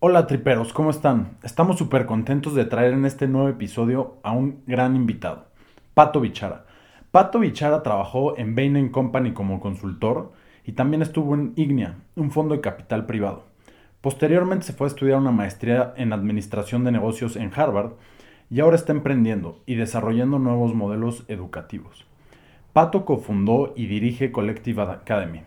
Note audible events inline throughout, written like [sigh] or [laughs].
Hola triperos, ¿cómo están? Estamos súper contentos de traer en este nuevo episodio a un gran invitado, Pato Bichara. Pato Bichara trabajó en Bain Company como consultor y también estuvo en Ignea, un fondo de capital privado. Posteriormente se fue a estudiar una maestría en Administración de Negocios en Harvard y ahora está emprendiendo y desarrollando nuevos modelos educativos. Pato cofundó y dirige Collective Academy,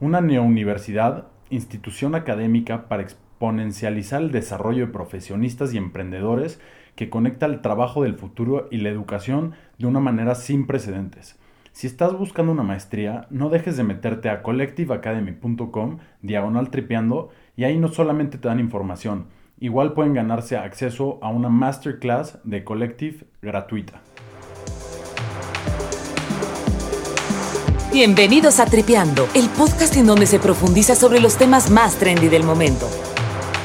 una neouniversidad, institución académica para exponencializar el desarrollo de profesionistas y emprendedores que conecta el trabajo del futuro y la educación de una manera sin precedentes. Si estás buscando una maestría, no dejes de meterte a collectiveacademy.com diagonal tripeando y ahí no solamente te dan información, igual pueden ganarse acceso a una masterclass de Collective gratuita. Bienvenidos a Tripeando, el podcast en donde se profundiza sobre los temas más trendy del momento.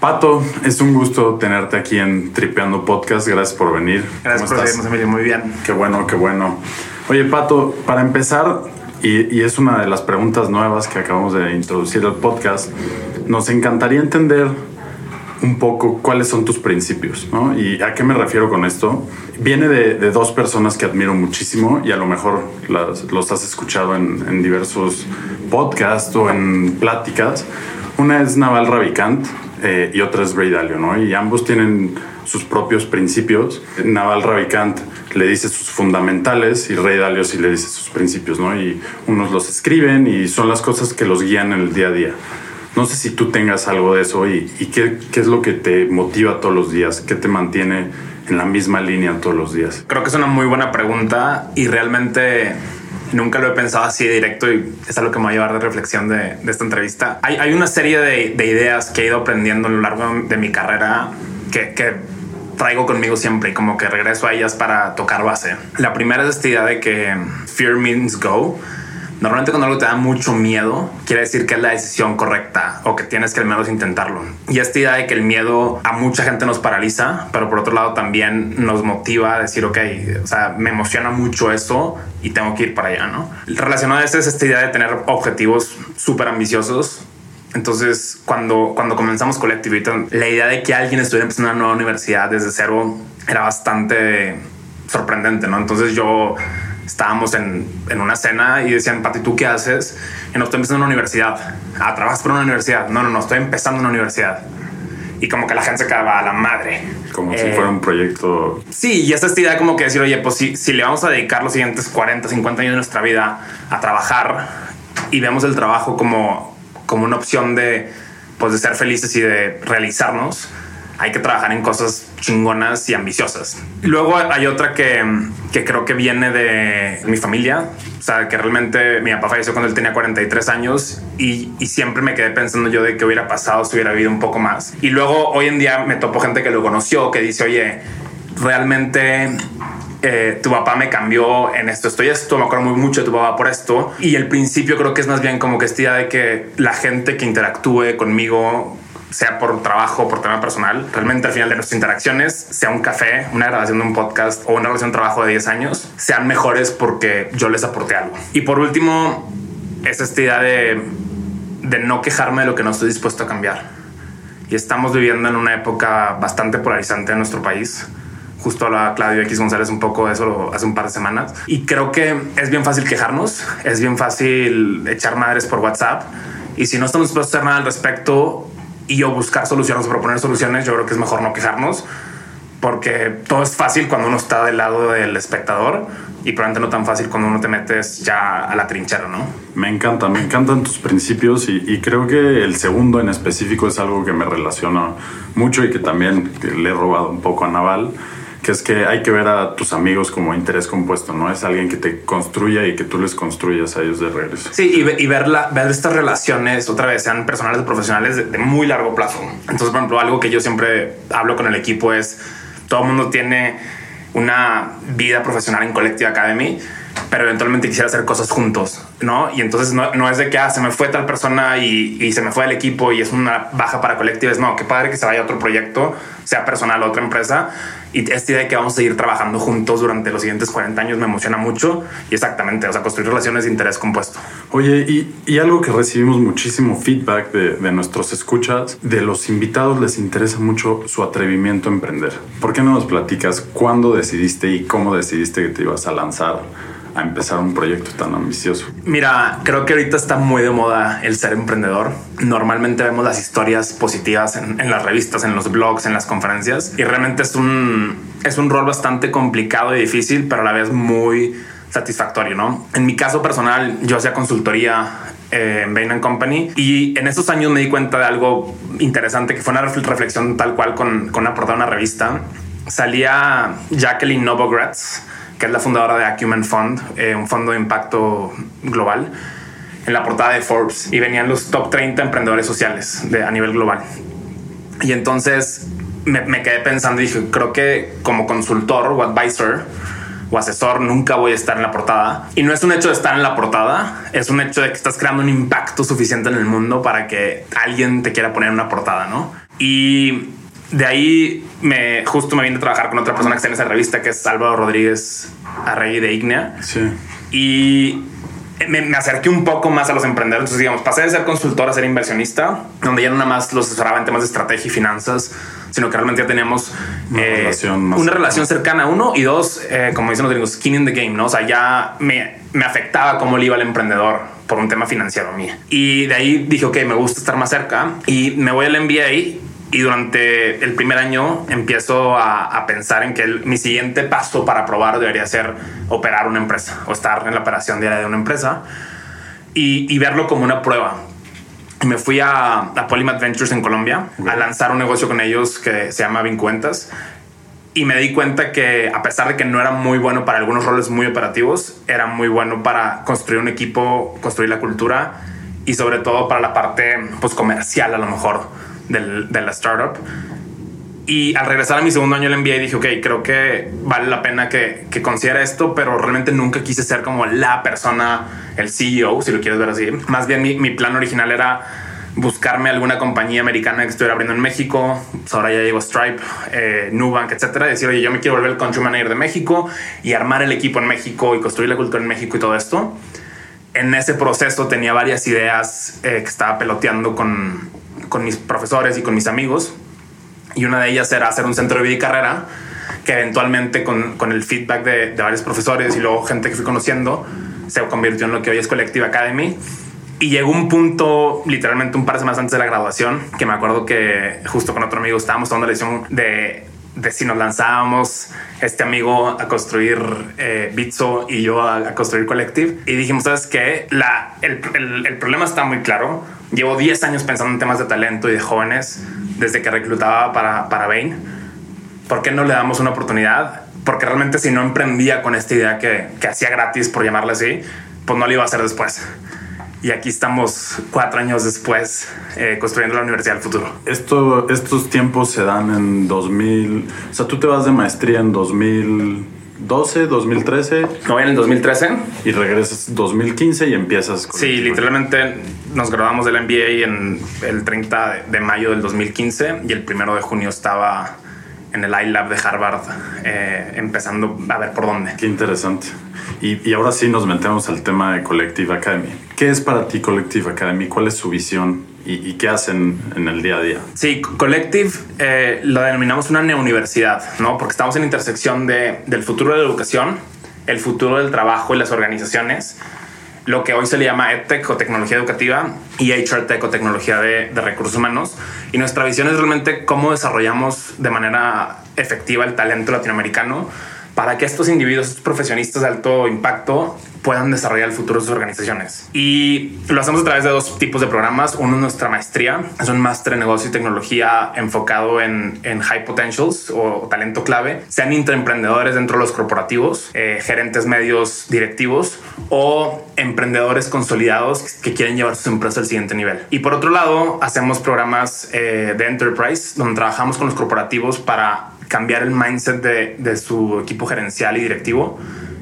Pato, es un gusto tenerte aquí en Tripeando Podcast. Gracias por venir. Gracias por recibirnos, Emilio. Muy bien. Qué bueno, qué bueno. Oye, Pato, para empezar, y, y, es una de las preguntas nuevas que acabamos de introducir al podcast, nos encantaría entender un poco cuáles son tus principios, ¿no? ¿Y a qué me refiero con esto? Viene de, de dos personas que admiro muchísimo y a lo mejor las, los has escuchado en, en diversos podcasts o en pláticas. Una es Naval Ravikant, eh, y otra es Ray Dalio, ¿no? Y ambos tienen sus propios principios. Naval Ravikant le dice sus fundamentales y Ray Dalio sí le dice sus principios, ¿no? Y unos los escriben y son las cosas que los guían en el día a día. No sé si tú tengas algo de eso y, y qué, qué es lo que te motiva todos los días, qué te mantiene en la misma línea todos los días. Creo que es una muy buena pregunta y realmente nunca lo he pensado así directo y es algo que me va a llevar de reflexión de, esta entrevista. Hay, una serie de, de, ideas que he ido aprendiendo a lo largo de mi carrera que, que, traigo conmigo siempre y como que regreso a ellas para tocar base. La primera es esta idea de que fear means go. Normalmente cuando algo te da mucho miedo, quiere decir que es la decisión correcta o que tienes que al menos intentarlo. Y esta idea de que el miedo a mucha gente nos paraliza, pero por otro lado también nos motiva a decir, ok, o sea, me emociona mucho eso y tengo que ir para allá, ¿no? Relacionado a esto es esta idea de tener objetivos súper ambiciosos. Entonces, cuando, cuando comenzamos Collectivity, la idea de que alguien estuviera empezando una nueva universidad desde cero era bastante sorprendente, ¿no? Entonces yo estábamos en, en, una cena y decían, Pati, ¿tú qué haces? Y no estoy empezando una universidad. Ah, ¿trabajas por una universidad? No, no, no, estoy empezando una universidad. Y como que la gente se quedaba a la madre. Como eh, si fuera un proyecto. Sí, y esta esta idea como que decir, oye, pues si, si le vamos a dedicar los siguientes 40, 50 años de nuestra vida a trabajar y vemos el trabajo como, como una opción de, pues, de ser felices y de realizarnos, hay que trabajar en cosas chingonas y ambiciosas. Luego hay otra que, que creo que viene de mi familia. O sea, que realmente mi papá falleció cuando él tenía 43 años y, y, siempre me quedé pensando yo de qué hubiera pasado si hubiera vivido un poco más. Y luego hoy en día me topo gente que lo conoció, que dice, oye, realmente eh, tu papá me cambió en esto, estoy esto, me acuerdo muy mucho de tu papá por esto. Y el principio creo que es más bien como que esta idea de que la gente que interactúe conmigo sea por trabajo o por tema personal, realmente al final de nuestras interacciones, sea un café, una grabación de un podcast o una relación de trabajo de 10 años, sean mejores porque yo les aporté algo. Y por último, es esta idea de, de no quejarme de lo que no estoy dispuesto a cambiar. Y estamos viviendo en una época bastante polarizante en nuestro país. Justo hablaba Claudio X González un poco de eso hace un par de semanas. Y creo que es bien fácil quejarnos, es bien fácil echar madres por WhatsApp. Y si no estamos dispuestos a hacer nada al respecto, y yo buscar soluciones o proponer soluciones, yo creo que es mejor no quejarnos porque todo es fácil cuando uno está del lado del espectador y probablemente no tan fácil cuando uno te metes ya a la trinchera, ¿no? Me encanta, me encantan tus principios y, y creo que el segundo en específico es algo que me relaciona mucho y que también le he robado un poco a Naval que es que hay que ver a tus amigos como interés compuesto, ¿no? Es alguien que te construya y que tú les construyas a ellos de regreso. Sí, y, ver, la, ver estas relaciones, otra vez, sean personales o profesionales de, de, muy largo plazo. Entonces, por ejemplo, algo que yo siempre hablo con el equipo es, todo el mundo tiene una vida profesional en Collective Academy, pero eventualmente quisiera hacer cosas juntos, ¿no? Y entonces no, no es de que ah, se me fue tal persona y, y, se me fue el equipo y es una baja para Collective, es no, qué padre que se vaya a otro proyecto, sea personal o otra empresa. Y esta idea de que vamos a seguir trabajando juntos durante los siguientes 40 años me emociona mucho y exactamente, o sea, construir relaciones de interés compuesto. Oye, y, y algo que recibimos muchísimo feedback de, de, nuestros escuchas, de los invitados les interesa mucho su atrevimiento a emprender. ¿Por qué no nos platicas cuándo decidiste y cómo decidiste que te ibas a lanzar? A empezar un proyecto tan ambicioso? Mira, creo que ahorita está muy de moda el ser emprendedor. Normalmente vemos las historias positivas en, en, las revistas, en los blogs, en las conferencias y realmente es un, es un rol bastante complicado y difícil, pero a la vez muy satisfactorio, ¿no? En mi caso personal, yo hacía consultoría eh, en Bain Company y en esos años me di cuenta de algo interesante que fue una reflexión tal cual con, con una portada de una revista. Salía Jacqueline Novogratz, que es la fundadora de Acumen Fund, eh, un fondo de impacto global, en la portada de Forbes y venían los top 30 emprendedores sociales de, a nivel global. Y entonces me, me, quedé pensando y dije, creo que como consultor o advisor o asesor nunca voy a estar en la portada. Y no es un hecho de estar en la portada, es un hecho de que estás creando un impacto suficiente en el mundo para que alguien te quiera poner en una portada, ¿no? Y de ahí me justo me vine a trabajar con otra persona que está en esa revista que es Álvaro Rodríguez Arregui de Ignea. Sí. Y me, me, acerqué un poco más a los emprendedores. Entonces, digamos, pasé de ser consultor a ser inversionista, donde ya no nada más los asesoraba en temas de estrategia y finanzas, sino que realmente ya teníamos una, eh, relación, más una relación cercana, uno, y dos, eh, como dicen los gringos, skin in the game, ¿no? O sea, ya me, me afectaba cómo le iba al emprendedor por un tema financiero mío. Y de ahí dije, ok, me gusta estar más cerca y me voy al MBA y durante el primer año empiezo a, a pensar en que el, mi siguiente paso para probar debería ser operar una empresa o estar en la operación diaria de una empresa y, y verlo como una prueba. Y me fui a, a Polymath Ventures en Colombia okay. a lanzar un negocio con ellos que se llama Vincuentas. Y me di cuenta que a pesar de que no era muy bueno para algunos roles muy operativos, era muy bueno para construir un equipo, construir la cultura y sobre todo para la parte pues, comercial a lo mejor del, de la startup. Y al regresar a mi segundo año el MBA dije, ok, creo que vale la pena que, que considere esto, pero realmente nunca quise ser como la persona, el CEO, si lo quieres ver así. Más bien mi, mi plan original era buscarme alguna compañía americana que estuviera abriendo en México. Pues ahora ya llegó Stripe, eh, Nubank, etcétera. Decir, oye, yo me quiero volver el country manager de México y armar el equipo en México y construir la cultura en México y todo esto. En ese proceso tenía varias ideas eh, que estaba peloteando con, con mis profesores y con mis amigos. Y una de ellas era hacer un centro de vida y carrera que eventualmente con, con el feedback de, de, varios profesores y luego gente que fui conociendo se convirtió en lo que hoy es Collective Academy. Y llegó un punto, literalmente un par de semanas antes de la graduación, que me acuerdo que justo con otro amigo estábamos tomando la decisión de, de si nos lanzábamos este amigo a construir eh, Bitso y yo a, a, construir Collective. Y dijimos, ¿sabes qué? La, el, el, el problema está muy claro. Llevo 10 años pensando en temas de talento y de jóvenes desde que reclutaba para, para Bain. ¿Por qué no le damos una oportunidad? Porque realmente si no emprendía con esta idea que, que hacía gratis, por llamarla así, pues no lo iba a hacer después. Y aquí estamos cuatro años después eh, construyendo la Universidad del Futuro. Esto, estos tiempos se dan en 2000. O sea, tú te vas de maestría en 2012, 2013. No, voy en el 2013. Y regresas 2015 y empiezas. Con sí, literalmente nos graduamos del MBA en el 30 de mayo del 2015 y el primero de junio estaba en el iLab de Harvard, eh, empezando a ver por dónde. Qué interesante. Y, y, ahora sí nos metemos al tema de Collective Academy. ¿Qué es para ti Collective Academy? ¿Cuál es su visión y, y qué hacen en el día a día? Sí, Collective eh, lo denominamos una neouniversidad, ¿no? Porque estamos en intersección de, del futuro de la educación, el futuro del trabajo y las organizaciones, lo que hoy se le llama EdTech o tecnología educativa y HRTech o tecnología de, de, recursos humanos. Y nuestra visión es realmente cómo desarrollamos de manera efectiva el talento latinoamericano para que estos individuos, estos profesionistas de alto impacto puedan desarrollar el futuro de sus organizaciones. Y lo hacemos a través de dos tipos de programas. Uno es nuestra maestría, es un máster en negocio y tecnología enfocado en, high potentials o, talento clave, sean intraemprendedores dentro de los corporativos, eh, gerentes medios directivos o emprendedores consolidados que quieren llevar sus empresas al siguiente nivel. Y por otro lado, hacemos programas eh, de enterprise donde trabajamos con los corporativos para cambiar el mindset de, de su equipo gerencial y directivo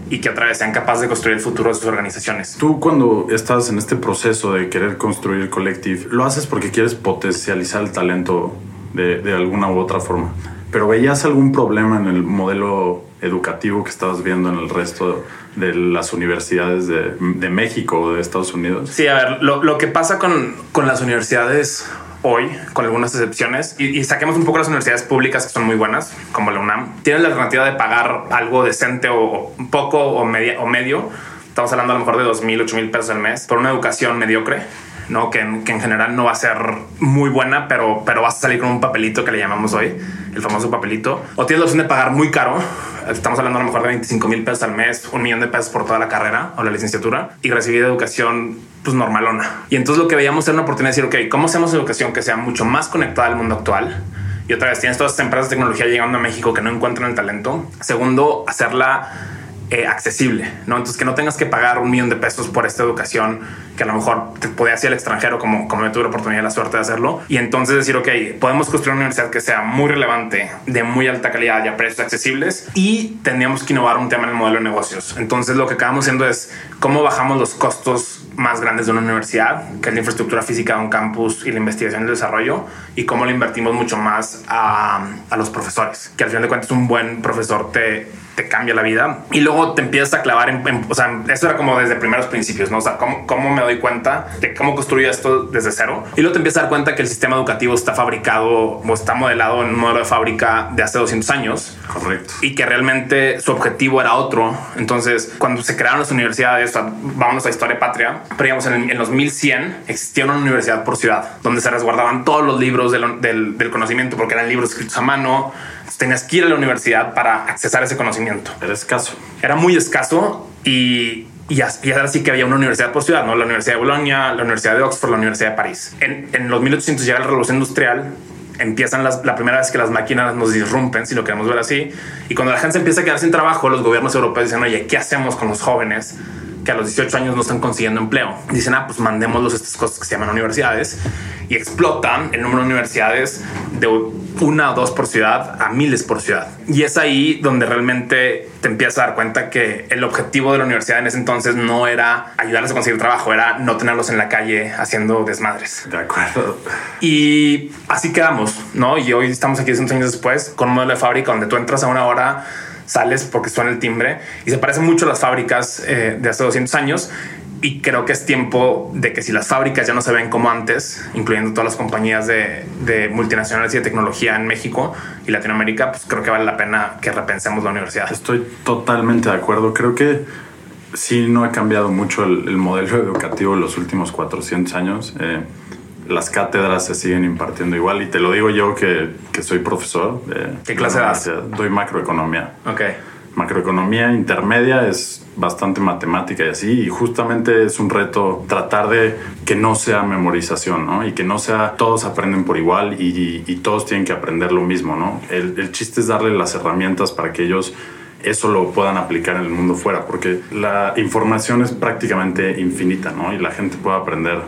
y que otra vez sean capaces de construir el futuro de sus organizaciones. Tú cuando estás en este proceso de querer construir Collective, lo haces porque quieres potencializar el talento de, de alguna u otra forma. Pero veías algún problema en el modelo educativo que estabas viendo en el resto de las universidades de, de México o de Estados Unidos. Sí, a ver, lo, lo que pasa con, con las universidades hoy, con algunas excepciones, y, y, saquemos un poco las universidades públicas que son muy buenas, como la UNAM, tienen la alternativa de pagar algo decente o un poco o, media, o medio. Estamos hablando a lo mejor de 2 mil, 8 mil pesos al mes por una educación mediocre. ¿no? Que, que en general no va a ser muy buena, pero, pero vas a salir con un papelito que le llamamos hoy, el famoso papelito. O tienes la opción de pagar muy caro, estamos hablando a lo mejor de 25 mil pesos al mes, un millón de pesos por toda la carrera o la licenciatura y recibir educación pues normalona. Y entonces lo que veíamos era una oportunidad de decir, ok, ¿cómo hacemos educación que sea mucho más conectada al mundo actual? Y otra vez, tienes todas estas empresas de tecnología llegando a México que no encuentran el talento. Segundo, hacerla eh, accesible, ¿no? Entonces que no tengas que pagar un millón de pesos por esta educación que a lo mejor te podías ir al extranjero como, como yo tuve la oportunidad y la suerte de hacerlo. Y entonces decir, ok, podemos construir una universidad que sea muy relevante, de muy alta calidad y a precios accesibles y tendríamos que innovar un tema en el modelo de negocios. Entonces lo que acabamos haciendo es cómo bajamos los costos más grandes de una universidad, que es la infraestructura física de un campus y la investigación y el desarrollo, y cómo le invertimos mucho más a, a los profesores, que al final de cuentas un buen profesor te, te cambia la vida y luego te empiezas a clavar en, en, o sea, eso era como desde primeros principios, ¿no? O sea, cómo, cómo me doy cuenta de cómo construyo esto desde cero y luego te empiezas a dar cuenta que el sistema educativo está fabricado o está modelado en un modelo de fábrica de hace 200 años. Correcto. Y que realmente su objetivo era otro. Entonces, cuando se crearon las universidades, vámonos a historia patria, pero digamos en, en los 1100 existía una universidad por ciudad donde se resguardaban todos los libros del, del, del conocimiento porque eran libros escritos a mano tenías que ir a la universidad para accesar ese conocimiento. Era escaso. Era muy escaso y, y, ahora sí que había una universidad por ciudad, ¿no? La Universidad de Bolonia, la Universidad de Oxford, la Universidad de París. En, en los 1800 llega la revolución industrial, empiezan las, la primera vez que las máquinas nos disrumpen, si lo queremos ver así. Y cuando la gente se empieza a quedar sin trabajo, los gobiernos europeos dicen, oye, ¿qué hacemos con los jóvenes? Que a los 18 años no están consiguiendo empleo. Dicen, ah, pues mandémoslos estas cosas que se llaman universidades y explotan el número de universidades de una o dos por ciudad a miles por ciudad. Y es ahí donde realmente te empiezas a dar cuenta que el objetivo de la universidad en ese entonces no era ayudarles a conseguir trabajo, era no tenerlos en la calle haciendo desmadres. De acuerdo. Y así quedamos, ¿no? Y hoy estamos aquí 100 años después con un modelo de fábrica donde tú entras a una hora sales porque suena el timbre y se parece mucho a las fábricas eh, de hace 200 años. Y creo que es tiempo de que si las fábricas ya no se ven como antes, incluyendo todas las compañías de, de multinacionales y de tecnología en México y Latinoamérica, pues creo que vale la pena que repensemos la universidad. Estoy totalmente de acuerdo. Creo que sí no ha cambiado mucho el, el modelo educativo en los últimos 400 años. Eh, las cátedras se siguen impartiendo igual y te lo digo yo que, que soy profesor. De, ¿Qué clase das? Doy macroeconomía. Ok. Macroeconomía intermedia es bastante matemática y así, y justamente es un reto tratar de que no sea memorización, ¿no? Y que no sea todos aprenden por igual y, y, y todos tienen que aprender lo mismo, ¿no? El, el chiste es darle las herramientas para que ellos eso lo puedan aplicar en el mundo fuera, porque la información es prácticamente infinita, ¿no? Y la gente puede aprender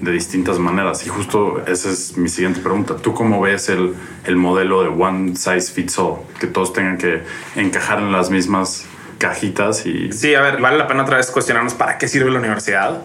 de distintas maneras. Y justo esa es mi siguiente pregunta. ¿Tú cómo ves el, el modelo de one size fits all? Que todos tengan que encajar en las mismas cajitas y... Sí, a ver, vale la pena otra vez cuestionarnos para qué sirve la universidad.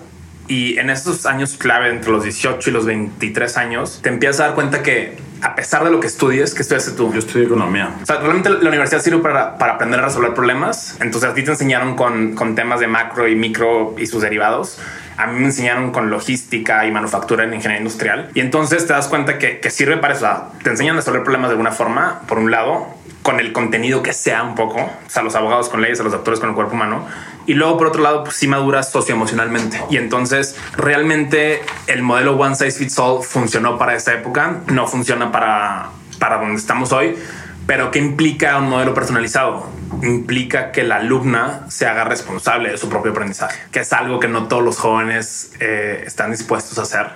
Y en estos años clave, entre los 18 y los 23 años, te empiezas a dar cuenta que a pesar de lo que estudies, ¿qué estudiaste tú? Yo estudié economía. O sea, realmente la universidad sirve para, para aprender a resolver problemas. Entonces a ti te enseñaron con, con temas de macro y micro y sus derivados. A mí me enseñaron con logística y manufactura en ingeniería industrial. Y entonces te das cuenta que, que sirve para eso. Te enseñan a resolver problemas de alguna forma, por un lado, con el contenido que sea un poco, o sea, los abogados con leyes, a los doctores con el cuerpo humano. Y luego, por otro lado, pues sí maduras socioemocionalmente. Y entonces, realmente el modelo One Size Fits All funcionó para esta época, no funciona para, para donde estamos hoy. Pero ¿qué implica un modelo personalizado? Implica que la alumna se haga responsable de su propio aprendizaje, que es algo que no todos los jóvenes eh, están dispuestos a hacer.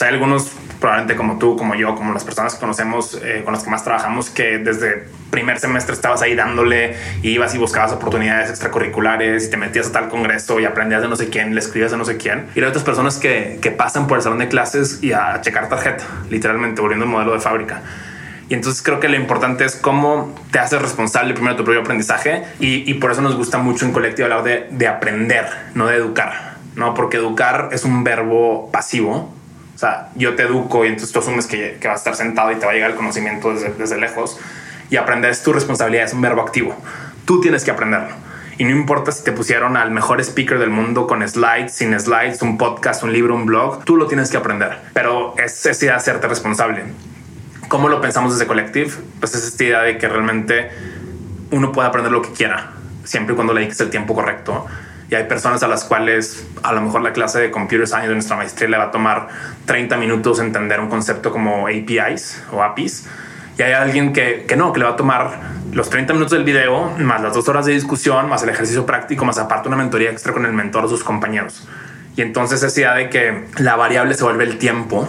O hay algunos, probablemente como tú, como yo, como las personas que conocemos, eh, con las que más trabajamos, que desde primer semestre estabas ahí dándole ibas y buscabas oportunidades extracurriculares y te metías a tal congreso y aprendías de no sé quién, le escribías de no sé quién. Y hay otras personas que, que pasan por el salón de clases y a checar tarjeta, literalmente volviendo al modelo de fábrica. Y entonces creo que lo importante es cómo te haces responsable primero de tu propio aprendizaje y, y por eso nos gusta mucho en colectivo hablar de, de aprender, no de educar, ¿no? Porque educar es un verbo pasivo. O sea, yo te educo y entonces tú asumes que, que vas a estar sentado y te va a llegar el conocimiento desde, desde lejos. Y aprender es tu responsabilidad, es un verbo activo. Tú tienes que aprenderlo. Y no importa si te pusieron al mejor speaker del mundo con slides, sin slides, un podcast, un libro, un blog, tú lo tienes que aprender. Pero es esa idea de hacerte responsable. ¿Cómo lo pensamos desde Collective? Pues es esta idea de que realmente uno puede aprender lo que quiera, siempre y cuando le dediques el tiempo correcto. Y hay personas a las cuales a lo mejor la clase de Computer Science de nuestra maestría le va a tomar 30 minutos entender un concepto como APIs o APIs. Y hay alguien que, que no, que le va a tomar los 30 minutos del video, más las dos horas de discusión, más el ejercicio práctico, más aparte una mentoría extra con el mentor o sus compañeros. Y entonces esa idea de que la variable se vuelve el tiempo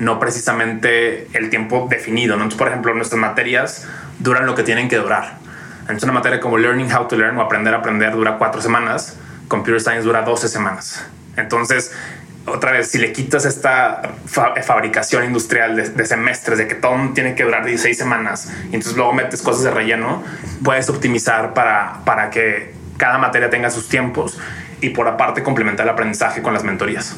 no precisamente el tiempo definido. Entonces, por ejemplo, nuestras materias duran lo que tienen que durar. Entonces, una materia como Learning How to Learn o Aprender a Aprender dura cuatro semanas, Computer Science dura 12 semanas. Entonces, otra vez, si le quitas esta fa fabricación industrial de, de, semestres, de que todo tiene que durar 16 semanas, y entonces luego metes cosas de relleno, puedes optimizar para, para que cada materia tenga sus tiempos y por aparte complementar el aprendizaje con las mentorías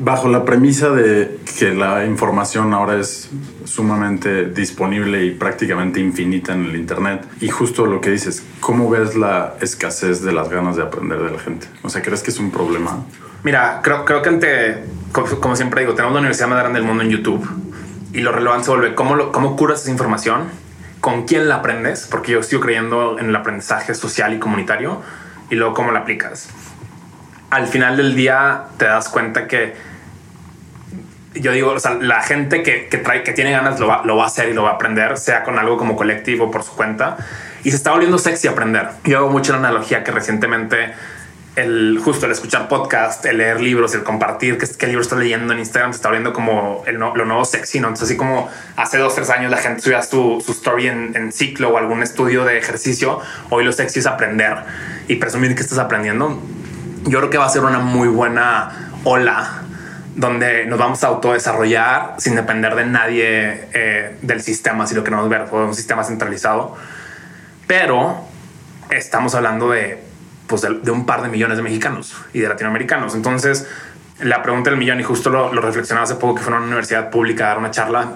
bajo la premisa de que la información ahora es sumamente disponible y prácticamente infinita en el Internet. Y justo lo que dices, ¿cómo ves la escasez de las ganas de aprender de la gente? O sea, ¿crees que es un problema? Mira, creo, creo que ante, como siempre digo, tenemos la universidad más grande del mundo en YouTube y lo relevante se vuelve cómo, cómo curas esa información, con quién la aprendes, porque yo sigo creyendo en el aprendizaje social y comunitario, y luego cómo la aplicas. Al final del día te das cuenta que yo digo, o sea, la gente que, que, trae, que tiene ganas lo va, lo va, a hacer y lo va a aprender, sea con algo como colectivo por su cuenta. Y se está volviendo sexy aprender. Yo hago mucho la analogía que recientemente el justo el escuchar podcast, el leer libros, el compartir qué, qué libro estás leyendo en Instagram se está volviendo como el no, lo nuevo sexy, ¿no? Entonces, así como hace dos, tres años la gente subía su, su story en, en, ciclo o algún estudio de ejercicio, hoy lo sexy es aprender y presumir que estás aprendiendo. Yo creo que va a ser una muy buena ola donde nos vamos a autodesarrollar sin depender de nadie eh, del sistema, si lo queremos ver, o un sistema centralizado. Pero estamos hablando de, pues de, un par de millones de mexicanos y de latinoamericanos. Entonces, la pregunta del millón, y justo lo, lo reflexionaba hace poco que fue a una universidad pública a dar una charla,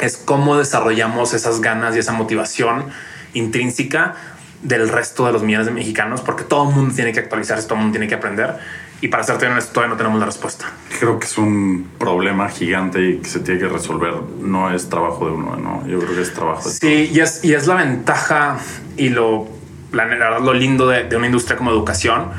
es cómo desarrollamos esas ganas y esa motivación intrínseca del resto de los millones de mexicanos, porque todo el mundo tiene que actualizarse, todo el mundo tiene que aprender y para serte honesto, todavía no tenemos la respuesta. Creo que es un problema gigante y que se tiene que resolver. No es trabajo de uno, ¿no? Yo creo que es trabajo de Sí, y es, y es la ventaja y lo, la, lo lindo de, de, una industria como educación,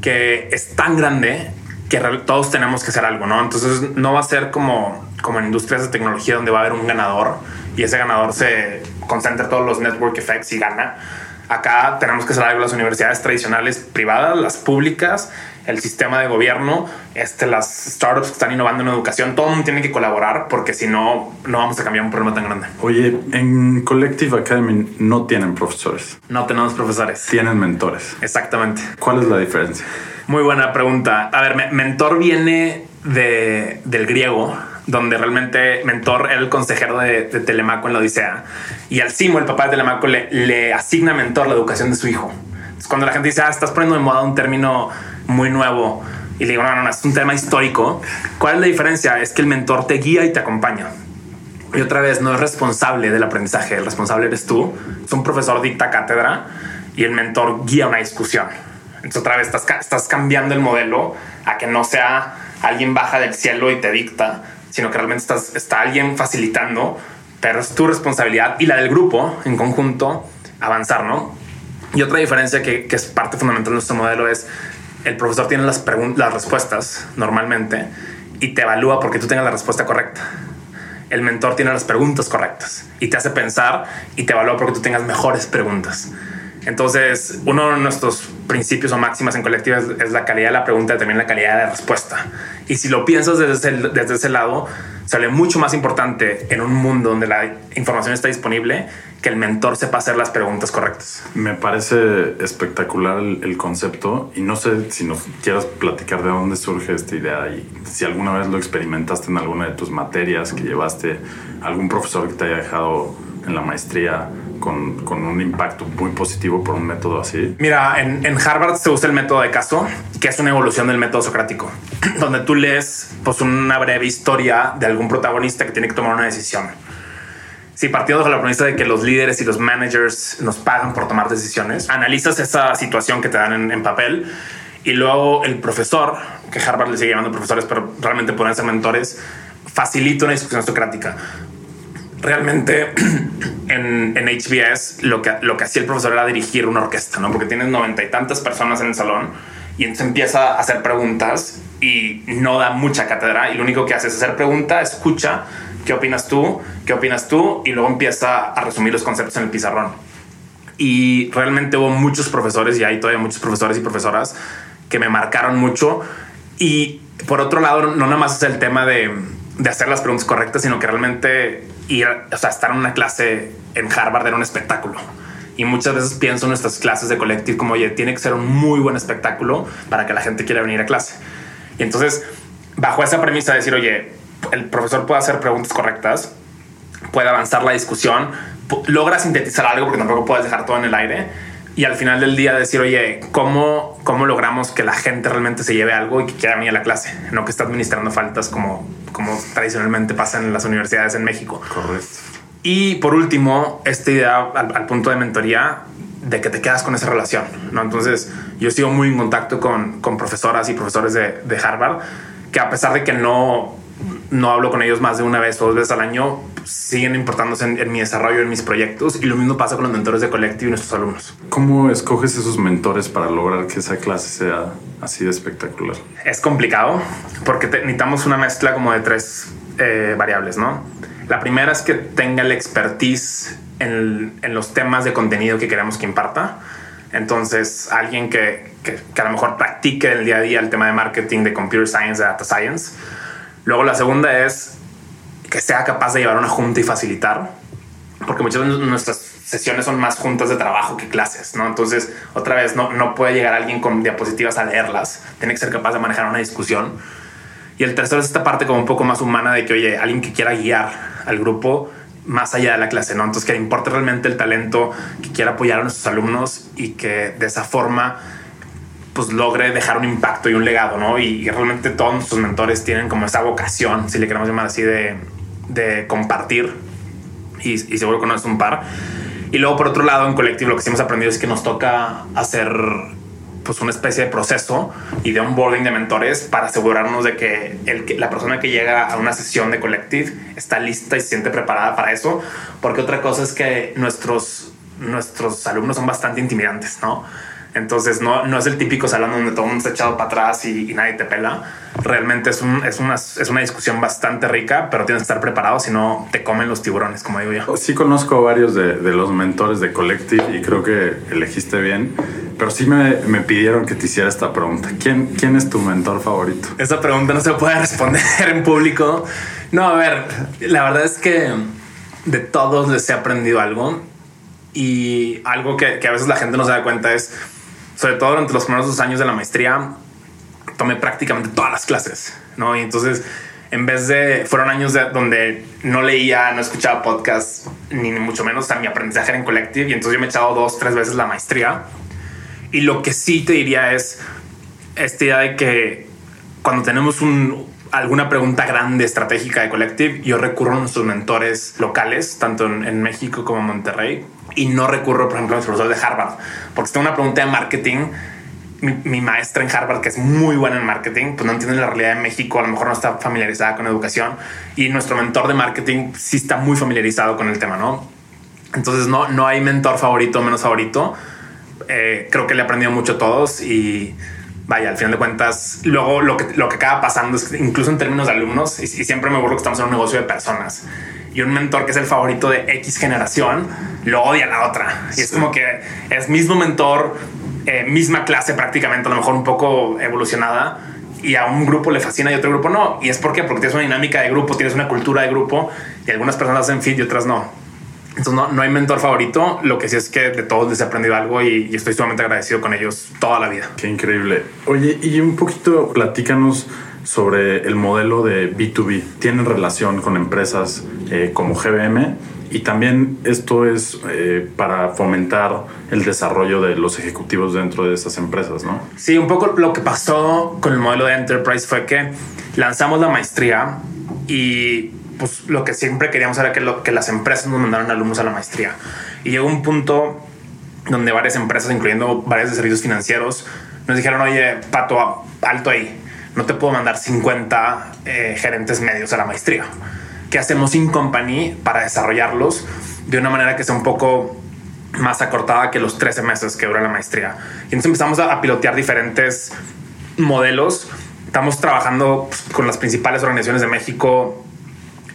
que es tan grande que todos tenemos que hacer algo, ¿no? Entonces no va a ser como, como en industrias de tecnología donde va a haber un ganador y ese ganador se concentra todos los network effects y gana. Acá tenemos que hacer algo las universidades tradicionales privadas, las públicas el sistema de gobierno, este, las startups que están innovando en educación, todo el mundo tiene que colaborar porque si no, no vamos a cambiar un problema tan grande. Oye, en Collective Academy no tienen profesores. No tenemos profesores. Tienen mentores. Exactamente. ¿Cuál es la diferencia? Muy buena pregunta. A ver, mentor viene de, del griego, donde realmente mentor era el consejero de, de, Telemaco en la Odisea. Y al Simo, el papá de Telemaco, le, le asigna mentor la educación de su hijo. Cuando la gente dice, ah, estás poniendo de moda un término muy nuevo y le digo, no, no, no, es un tema histórico. ¿Cuál es la diferencia? Es que el mentor te guía y te acompaña. Y otra vez, no es responsable del aprendizaje, el responsable eres tú. Es un profesor dicta cátedra y el mentor guía una discusión. Entonces otra vez estás, estás cambiando el modelo a que no sea alguien baja del cielo y te dicta, sino que realmente está alguien facilitando, pero es tu responsabilidad y la del grupo en conjunto avanzar, ¿no? Y otra diferencia que, es parte fundamental de nuestro modelo es el profesor tiene las, las respuestas normalmente y te evalúa porque tú tengas la respuesta correcta. El mentor tiene las preguntas correctas y te hace pensar y te evalúa porque tú tengas mejores preguntas. Entonces, uno de nuestros principios o máximas en colectiva es, es, la calidad de la pregunta y también la calidad de la respuesta. Y si lo piensas desde ese, desde ese lado, sale mucho más importante en un mundo donde la información está disponible que el mentor sepa hacer las preguntas correctas. Me parece espectacular el, el concepto y no sé si nos quieras platicar de dónde surge esta idea y si alguna vez lo experimentaste en alguna de tus materias que llevaste, algún profesor que te haya dejado en la maestría con, con un impacto muy positivo por un método así. Mira, en, en Harvard se usa el método de caso, que es una evolución del método socrático, [clears throat] donde tú lees pues, una breve historia de algún protagonista que tiene que tomar una decisión. Si partiendo de la premisa de que los líderes y los managers nos pagan por tomar decisiones, analizas esa situación que te dan en, en papel y luego el profesor, que Harvard le sigue llamando profesores, pero realmente pueden ser mentores, facilita una discusión socrática. Realmente [clears throat] en, en HBS lo que, lo que hacía el profesor era dirigir una orquesta, ¿no? Porque tienes noventa y tantas personas en el salón y entonces empieza a hacer preguntas y no da mucha cátedra y lo único que hace es hacer pregunta, escucha, ¿qué opinas tú? ¿Qué opinas tú? Y luego empieza a resumir los conceptos en el pizarrón. Y realmente hubo muchos profesores y hay todavía muchos profesores y profesoras que me marcaron mucho. Y por otro lado, no nada más es el tema de, de hacer las preguntas correctas, sino que realmente ir, o sea, estar en una clase en Harvard era un espectáculo. Y muchas veces pienso en nuestras clases de colectivo como, oye, tiene que ser un muy buen espectáculo para que la gente quiera venir a clase. Y entonces, bajo esa premisa de decir, oye, el profesor puede hacer preguntas correctas, puede avanzar la discusión, logra sintetizar algo porque tampoco puedes dejar todo en el aire. Y al final del día decir, oye, ¿cómo, ¿cómo logramos que la gente realmente se lleve algo y que quiera venir a la clase? No que está administrando faltas como, como tradicionalmente pasa en las universidades en México. Correcto. Y por último, esta idea al, al, punto de mentoría de que te quedas con esa relación. ¿no? Entonces, yo sigo muy en contacto con, con profesoras y profesores de, de, Harvard que a pesar de que no, no hablo con ellos más de una vez o dos veces al año, siguen importándose en, en, mi desarrollo, en mis proyectos. Y lo mismo pasa con los mentores de Collective y nuestros alumnos. ¿Cómo escoges esos mentores para lograr que esa clase sea así de espectacular? Es complicado porque te, necesitamos una mezcla como de tres eh, variables, ¿no? La primera es que tenga la expertise en, en, los temas de contenido que queremos que imparta. Entonces, alguien que, que, que, a lo mejor practique en el día a día el tema de marketing, de computer science, de data science. Luego, la segunda es que sea capaz de llevar una junta y facilitar, porque muchas de nuestras sesiones son más juntas de trabajo que clases, ¿no? Entonces, otra vez, no, no puede llegar alguien con diapositivas a leerlas, tiene que ser capaz de manejar una discusión. Y el tercero es esta parte como un poco más humana de que, oye, alguien que quiera guiar al grupo más allá de la clase, ¿no? Entonces que le importe realmente el talento, que quiera apoyar a nuestros alumnos y que de esa forma pues logre dejar un impacto y un legado, ¿no? Y, realmente todos nuestros mentores tienen como esa vocación, si le queremos llamar así, de, de compartir y, y seguro conoces un par. Y luego por otro lado en colectivo lo que sí hemos aprendido es que nos toca hacer pues una especie de proceso y de onboarding de mentores para asegurarnos de que, el, la persona que llega a una sesión de collective está lista y se siente preparada para eso. Porque otra cosa es que nuestros, nuestros alumnos son bastante intimidantes, ¿no? Entonces no, no es el típico salón donde todo el mundo está echado para atrás y, y nadie te pela. Realmente es, un, es, una, es una discusión bastante rica, pero tienes que estar preparado, si no te comen los tiburones, como digo yo. Sí conozco varios de, de los mentores de Collective y creo que elegiste bien, pero sí me, me, pidieron que te hiciera esta pregunta. ¿Quién, ¿Quién es tu mentor favorito? Esa pregunta no se puede [laughs] responder en público. No, a ver, la verdad es que de todos les he aprendido algo y algo que, que a veces la gente no se da cuenta es sobre todo durante los primeros dos años de la maestría, tomé prácticamente todas las clases, ¿no? Y entonces, en vez de, fueron años de, donde no leía, no escuchaba podcast, ni, ni mucho menos, o sea, mi aprendizaje era en collective, y entonces yo me he echado dos, tres veces la maestría. Y lo que sí te diría es esta idea de que cuando tenemos un, alguna pregunta grande estratégica de Collective, yo recurro a nuestros mentores locales, tanto en, en México como en Monterrey, y no recurro, por ejemplo, a mis profesores de Harvard, porque si tengo una pregunta de marketing, mi, mi, maestra en Harvard, que es muy buena en marketing, pues no entiende la realidad de México, a lo mejor no está familiarizada con educación, y nuestro mentor de marketing sí está muy familiarizado con el tema, ¿no? Entonces no, no hay mentor favorito o menos favorito. Eh, creo que le he aprendido mucho a todos y vaya, al final de cuentas, luego lo que, lo que acaba pasando es que incluso en términos de alumnos, y, y siempre me burlo que estamos en un negocio de personas y un mentor que es el favorito de X generación lo odia a la otra. Y es como que es mismo mentor, eh, misma clase prácticamente, a lo mejor un poco evolucionada. y a un grupo le fascina y a otro grupo no. Y es por qué? Porque tienes una dinámica de grupo, tienes una cultura de grupo y algunas personas hacen fit y otras no. Entonces no, no hay mentor favorito. Lo que sí es que de todos les he aprendido algo y, y estoy sumamente agradecido con ellos toda la vida. Qué increíble. Oye, y un poquito platícanos sobre el modelo de B2B. ¿Tienen relación con empresas eh, como GBM? Y también esto es eh, para fomentar el desarrollo de los ejecutivos dentro de esas empresas, ¿no? Sí, un poco lo que pasó con el modelo de Enterprise fue que lanzamos la maestría y pues lo que siempre queríamos era que, las empresas nos mandaran alumnos a la maestría. Y llegó un punto donde varias empresas, incluyendo varias de servicios financieros, nos dijeron, oye, Pato, alto ahí, no te puedo mandar 50 eh, gerentes medios a la maestría que hacemos in company para desarrollarlos de una manera que sea un poco más acortada que los 13 meses que dura la maestría. Y entonces empezamos a, a pilotear diferentes modelos. Estamos trabajando pues, con las principales organizaciones de México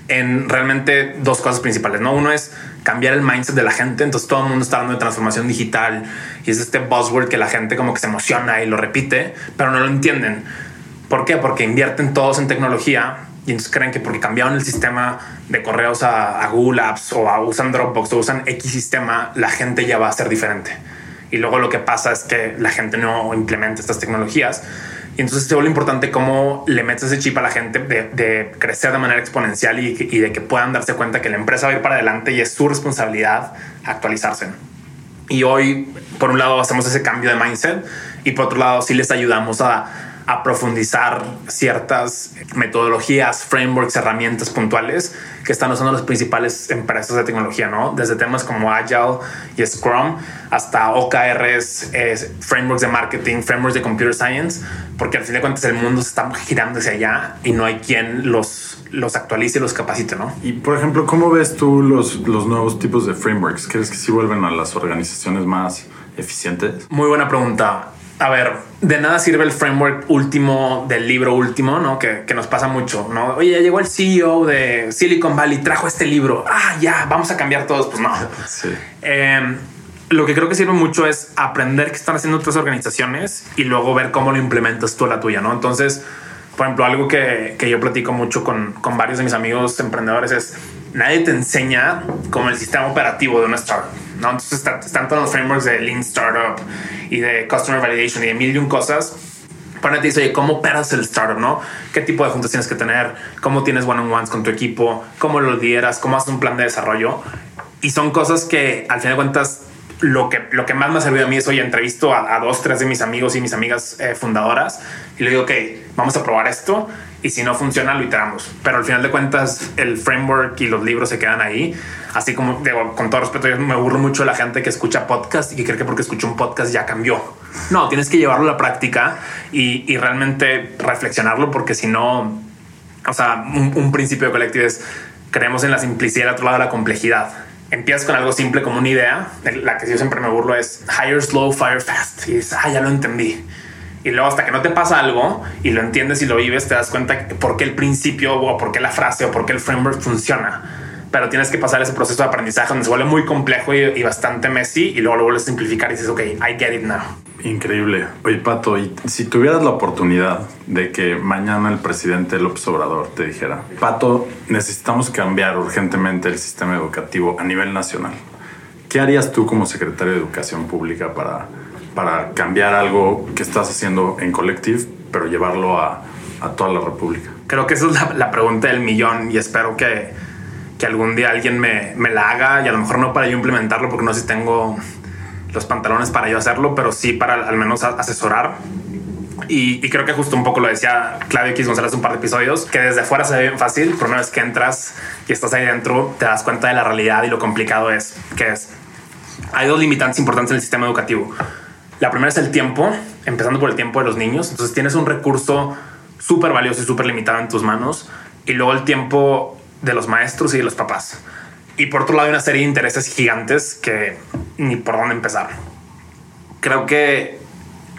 en realmente dos cosas principales. ¿no? Uno es cambiar el mindset de la gente. Entonces todo el mundo está hablando de transformación digital y es este buzzword que la gente como que se emociona y lo repite, pero no lo entienden. ¿Por qué? Porque invierten todos en tecnología y entonces creen que porque cambiaron el sistema de correos a, a Google Apps o a, usan Dropbox o usan X sistema, la gente ya va a ser diferente. Y luego lo que pasa es que la gente no implementa estas tecnologías. Y entonces se vuelve importante cómo le metes ese chip a la gente de, crecer de manera exponencial y, y, de que puedan darse cuenta que la empresa va a ir para adelante y es su responsabilidad actualizarse. Y hoy, por un lado, hacemos ese cambio de mindset y por otro lado, sí les ayudamos a a profundizar ciertas metodologías, frameworks, herramientas puntuales que están usando las principales empresas de tecnología, ¿no? Desde temas como Agile y Scrum hasta OKRs, eh, frameworks de marketing, frameworks de computer science, porque al fin de cuentas el mundo se está girando hacia allá y no hay quien los, los actualice y los capacite, ¿no? Y por ejemplo, ¿cómo ves tú los, los nuevos tipos de frameworks? ¿Crees que sí vuelven a las organizaciones más eficientes? Muy buena pregunta a ver, de nada sirve el framework último del libro último, ¿no? Que, que, nos pasa mucho, ¿no? Oye, ya llegó el CEO de Silicon Valley, trajo este libro. Ah, ya, vamos a cambiar todos. Pues no. [laughs] Sí. Eh, lo que creo que sirve mucho es aprender qué están haciendo otras organizaciones y luego ver cómo lo implementas tú a la tuya, ¿no? Entonces, por ejemplo, algo que, que yo platico mucho con, con varios de mis amigos emprendedores es nadie te enseña como el sistema operativo de una startup. ¿no? Entonces está, están todos los frameworks de Lean Startup y de Customer Validation y de mil y un cosas. Pero te dice, oye, ¿cómo operas el startup? ¿no? ¿Qué tipo de juntas tienes que tener? ¿Cómo tienes one-on-ones con tu equipo? ¿Cómo lo lideras? ¿Cómo haces un plan de desarrollo? Y son cosas que al final de cuentas lo que, lo que más me ha servido a mí es, oye, entrevisto a, a dos, tres de mis amigos y mis amigas eh, fundadoras y le digo, ok, vamos a probar esto y si no funciona, lo iteramos. Pero al final de cuentas, el framework y los libros se quedan ahí. Así como, digo, con todo respeto, yo me burlo mucho de la gente que escucha podcast y que cree que porque escucha un podcast ya cambió. No, tienes que llevarlo a la práctica y, y realmente reflexionarlo porque si no, o sea, un, un principio de colectivo es creemos en la simplicidad al otro lado la complejidad empiezas con algo simple como una idea. La que yo siempre me burlo es hire slow, fire fast. Y dices, ah, ya lo entendí. Y luego hasta que no te pasa algo y lo entiendes y lo vives, te das cuenta por qué el principio o por qué la frase o por qué el framework funciona. Pero tienes que pasar ese proceso de aprendizaje donde se vuelve muy complejo y, bastante messy y luego lo vuelves a simplificar y dices, ok, I get it now. Increíble. Oye, Pato, si tuvieras la oportunidad de que mañana el presidente López Obrador te dijera, Pato, necesitamos cambiar urgentemente el sistema educativo a nivel nacional, ¿qué harías tú como secretario de Educación Pública para, para cambiar algo que estás haciendo en Collective, pero llevarlo a, a toda la República? Creo que esa es la, la pregunta del millón y espero que, que algún día alguien me, me la haga y a lo mejor no para yo implementarlo porque no sé si tengo los pantalones para yo hacerlo, pero sí para al menos asesorar. Y, y, creo que justo un poco lo decía Claudio X González un par de episodios, que desde fuera se ve bien fácil, pero una vez que entras y estás ahí dentro, te das cuenta de la realidad y lo complicado es que es. Hay dos limitantes importantes en el sistema educativo. La primera es el tiempo, empezando por el tiempo de los niños. Entonces tienes un recurso súper valioso y súper limitado en tus manos. Y luego el tiempo de los maestros y de los papás. Y por otro lado hay una serie de intereses gigantes que ni por dónde empezar. Creo que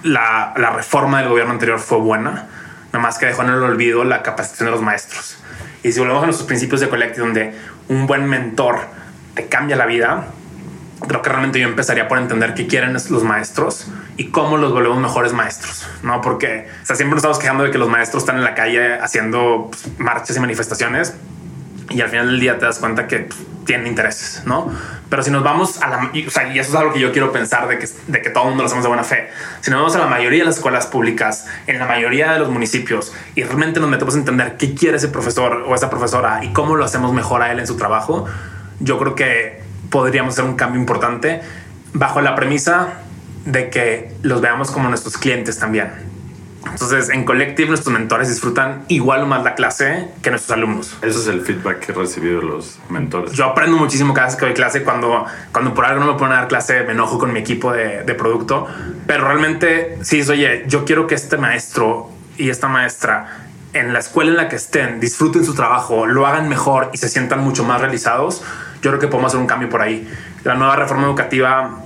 la, reforma del gobierno anterior fue buena, nada más que dejó en el olvido la capacitación de los maestros. Y si volvemos a nuestros principios de Collective, donde un buen mentor te cambia la vida, creo que realmente yo empezaría por entender qué quieren los maestros y cómo los volvemos mejores maestros, ¿no? Porque o sea, siempre nos estamos quejando de que los maestros están en la calle haciendo pues, marchas y manifestaciones y al final del día te das cuenta que pues, tienen intereses, ¿no? Pero si nos vamos a la... Y, o sea, y eso es algo que yo quiero pensar de que, de que todo el mundo lo hacemos de buena fe. Si nos vamos a la mayoría de las escuelas públicas, en la mayoría de los municipios, y realmente nos metemos a entender qué quiere ese profesor o esa profesora y cómo lo hacemos mejor a él en su trabajo, yo creo que podríamos hacer un cambio importante bajo la premisa de que los veamos como nuestros clientes también. Entonces, en Collective, nuestros mentores disfrutan igual o más la clase que nuestros alumnos. Ese es el feedback que he recibido de los mentores. Yo aprendo muchísimo cada vez que doy clase. Cuando, cuando por algo no me ponen a dar clase, me enojo con mi equipo de, de producto. Pero realmente, sí, oye, yo quiero que este maestro y esta maestra en la escuela en la que estén disfruten su trabajo, lo hagan mejor y se sientan mucho más realizados. Yo creo que podemos hacer un cambio por ahí. La nueva reforma educativa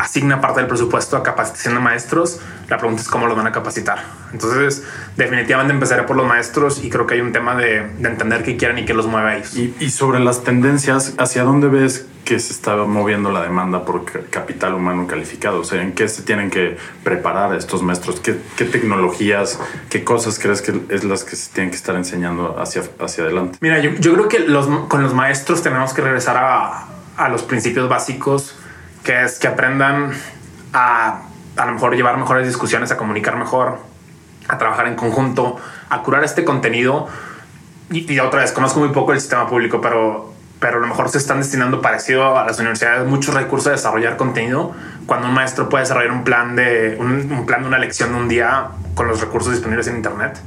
asigna parte del presupuesto a capacitación de maestros. La pregunta es cómo los van a capacitar. Entonces, definitivamente empezaré por los maestros y creo que hay un tema de, de entender qué quieren y qué los mueve a ellos. Y, y, sobre las tendencias, ¿hacia dónde ves que se está moviendo la demanda por capital humano calificado? O sea, ¿en qué se tienen que preparar estos maestros? ¿Qué, qué tecnologías, qué cosas crees que es las que se tienen que estar enseñando hacia, hacia adelante? Mira, yo, yo creo que los, con los maestros tenemos que regresar a, a los principios básicos que es que aprendan a a lo mejor llevar mejores discusiones, a comunicar mejor, a trabajar en conjunto, a curar este contenido. Y, y, otra vez, conozco muy poco el sistema público, pero, pero a lo mejor se están destinando parecido a las universidades muchos recursos a desarrollar contenido, cuando un maestro puede desarrollar un plan de, un, plan de una lección de un día con los recursos disponibles en Internet.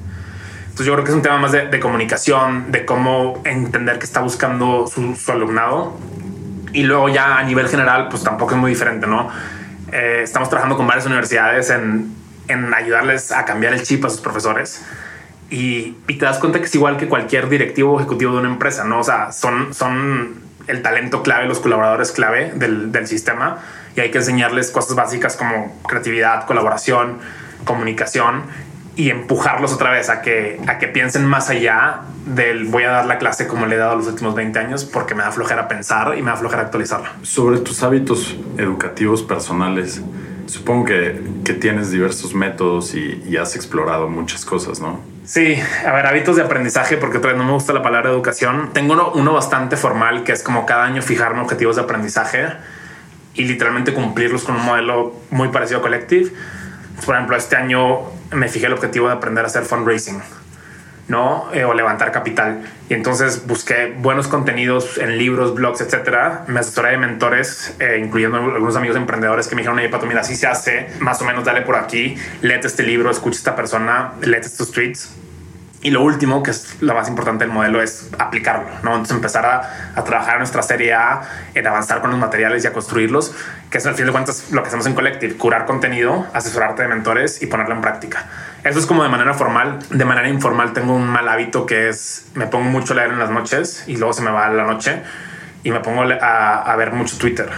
Entonces yo creo que es un tema más de, de comunicación, de cómo entender qué está buscando su, su alumnado. Y luego ya a nivel general, pues tampoco es muy diferente, ¿no? Eh, estamos trabajando con varias universidades en, en, ayudarles a cambiar el chip a sus profesores. Y, y, te das cuenta que es igual que cualquier directivo ejecutivo de una empresa, ¿no? O sea, son, son el talento clave, los colaboradores clave del, del sistema y hay que enseñarles cosas básicas como creatividad, colaboración, comunicación y empujarlos otra vez a que, a que piensen más allá del voy a dar la clase como le he dado los últimos 20 años porque me da flojera pensar y me da flojera actualizarla. Sobre tus hábitos educativos personales, supongo que, que tienes diversos métodos y, y, has explorado muchas cosas, ¿no? Sí, a ver, hábitos de aprendizaje, porque otra vez no me gusta la palabra educación. Tengo uno, uno bastante formal que es como cada año fijarme objetivos de aprendizaje y literalmente cumplirlos con un modelo muy parecido a Collective. Por ejemplo, este año me fijé el objetivo de aprender a hacer fundraising, ¿no? Eh, o levantar capital. Y entonces busqué buenos contenidos en libros, blogs, etcétera. Me asesoré de mentores, eh, incluyendo algunos amigos emprendedores que me dijeron, oye, Pato, mira, así se hace, más o menos dale por aquí, léete este libro, escucha esta persona, léete estos tweets. Y lo último, que es lo más importante del modelo, es aplicarlo, ¿no? Entonces empezar a, a, trabajar nuestra serie A, en avanzar con los materiales y a construirlos, que es al fin de cuentas lo que hacemos en Collective, curar contenido, asesorarte de mentores y ponerlo en práctica. Eso es como de manera formal. De manera informal tengo un mal hábito que es, me pongo mucho a leer en las noches y luego se me va la noche y me pongo a, a ver mucho Twitter.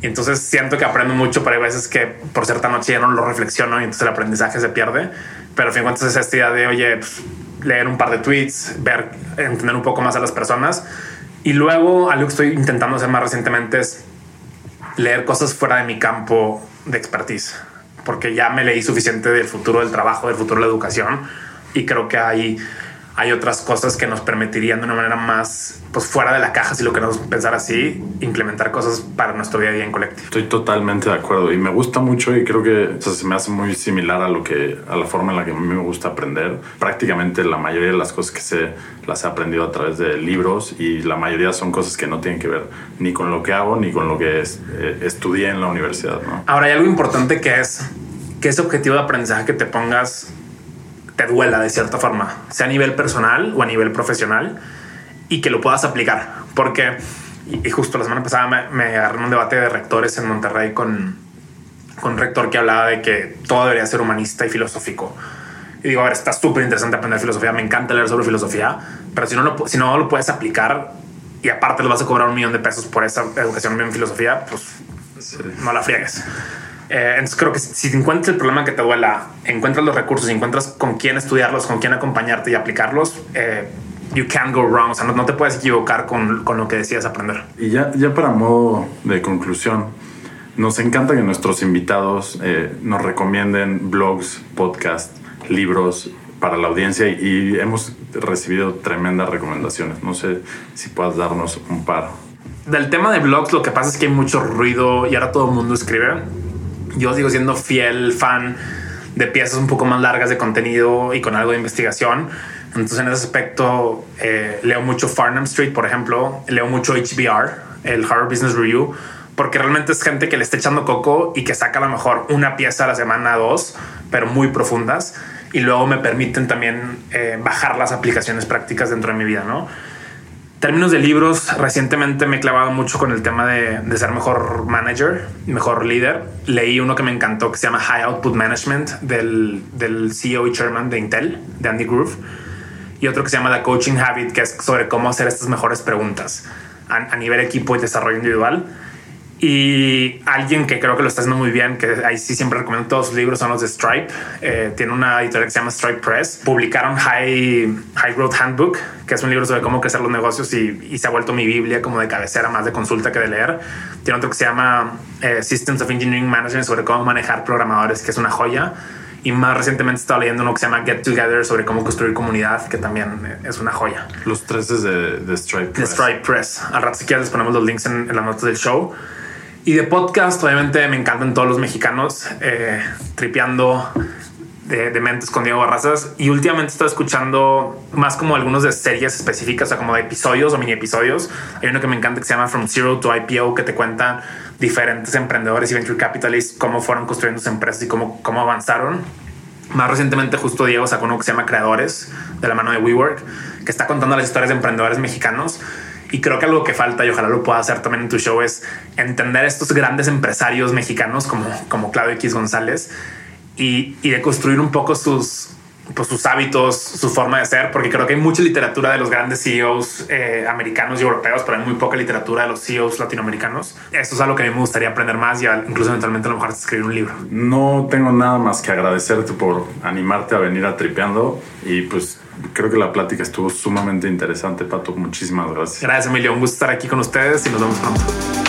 Y entonces siento que aprendo mucho, pero hay veces que por cierta noche ya no lo reflexiono y entonces el aprendizaje se pierde. Pero al fin de cuentas es esta idea de, oye, pues, leer un par de tweets, ver, entender un poco más a las personas. Y luego algo que estoy intentando hacer más recientemente es leer cosas fuera de mi campo de expertise, porque ya me leí suficiente del futuro del trabajo, del futuro de la educación y creo que hay, hay otras cosas que nos permitirían de una manera más pues fuera de la caja, si lo queremos pensar así, implementar cosas para nuestro día a día en colectivo. Estoy totalmente de acuerdo y me gusta mucho y creo que o sea, se me hace muy similar a lo que a la forma en la que a mí me gusta aprender. Prácticamente la mayoría de las cosas que sé las he aprendido a través de libros y la mayoría son cosas que no tienen que ver ni con lo que hago ni con lo que es, eh, estudié en la universidad. ¿no? Ahora hay algo importante que es que ese objetivo de aprendizaje que te pongas te duela de cierta forma, sea a nivel personal o a nivel profesional y que lo puedas aplicar. Porque, y justo la semana pasada me, me agarré en un debate de rectores en Monterrey con, con un rector que hablaba de que todo debería ser humanista y filosófico. Y digo, a ver, está súper interesante aprender filosofía, me encanta leer sobre filosofía, pero si no, lo, si no lo puedes aplicar y aparte le vas a cobrar un millón de pesos por esa educación en filosofía, pues sí. no la friegues. Eh, entonces creo que si encuentras el problema que te duela, encuentras los recursos, encuentras con quién estudiarlos, con quién acompañarte y aplicarlos, eh, you can't go wrong. O sea, no, no te puedes equivocar con, con, lo que decidas aprender. Y ya, ya para modo de conclusión, Nos encanta que nuestros invitados eh, nos recomienden blogs, podcasts, libros para la audiencia y hemos recibido tremendas recomendaciones. No sé si puedas darnos un par. Del tema de blogs, lo que pasa es que hay mucho ruido y ahora todo el mundo escribe. Yo sigo siendo fiel fan de piezas un poco más largas de contenido y con algo de investigación. Entonces, en ese aspecto, eh, leo mucho Farnham Street, por ejemplo, leo mucho HBR, el Harvard Business Review, porque realmente es gente que le está echando coco y que saca a lo mejor una pieza a la semana, dos, pero muy profundas. Y luego me permiten también eh, bajar las aplicaciones prácticas dentro de mi vida, ¿no? Términos de libros, recientemente me he clavado mucho con el tema de, de, ser mejor manager, mejor líder. Leí uno que me encantó que se llama High Output Management del, del CEO y chairman de Intel, de Andy Groove. Y otro que se llama The Coaching Habit, que es sobre cómo hacer estas mejores preguntas a, a nivel equipo y desarrollo individual. Y alguien que creo que lo está haciendo muy bien, que ahí sí siempre recomiendo todos sus libros, son los de Stripe. Eh, tiene una editorial que se llama Stripe Press. Publicaron High, High Growth Handbook, que es un libro sobre cómo crecer los negocios y, y, se ha vuelto mi Biblia como de cabecera, más de consulta que de leer. Tiene otro que se llama eh, Systems of Engineering Management, sobre cómo manejar programadores, que es una joya. Y más recientemente he estado leyendo uno que se llama Get Together sobre cómo construir comunidad, que también es una joya. Los tres es de, de Stripe Press. De Stripe Press. Al rato, si quieres, les ponemos los links en, en las notas del show. Y de podcast, obviamente me encantan todos los mexicanos, eh, tripeando de, mentes con Diego Barrazas. Y últimamente estoy escuchando más como algunos de series específicas, o sea, como de episodios o mini episodios. Hay uno que me encanta que se llama From Zero to IPO, que te cuenta diferentes emprendedores y venture capitalists cómo fueron construyendo sus empresas y cómo, cómo avanzaron. Más recientemente, justo Diego sacó uno que se llama Creadores, de la mano de WeWork, que está contando las historias de emprendedores mexicanos. Y creo que algo que falta, y ojalá lo pueda hacer también en tu show, es entender estos grandes empresarios mexicanos como, como Claudio X González y, y de construir un poco sus, pues, sus hábitos, su forma de ser, porque creo que hay mucha literatura de los grandes CEOs eh, americanos y europeos, pero hay muy poca literatura de los CEOs latinoamericanos. Esto es algo que a mí me gustaría aprender más y incluso eventualmente a lo mejor escribir un libro. No tengo nada más que agradecerte por animarte a venir a Tripeando y pues creo que la plática estuvo sumamente interesante, Pato. Muchísimas gracias. Gracias, Emilio. Un gusto estar aquí con ustedes y nos vemos pronto.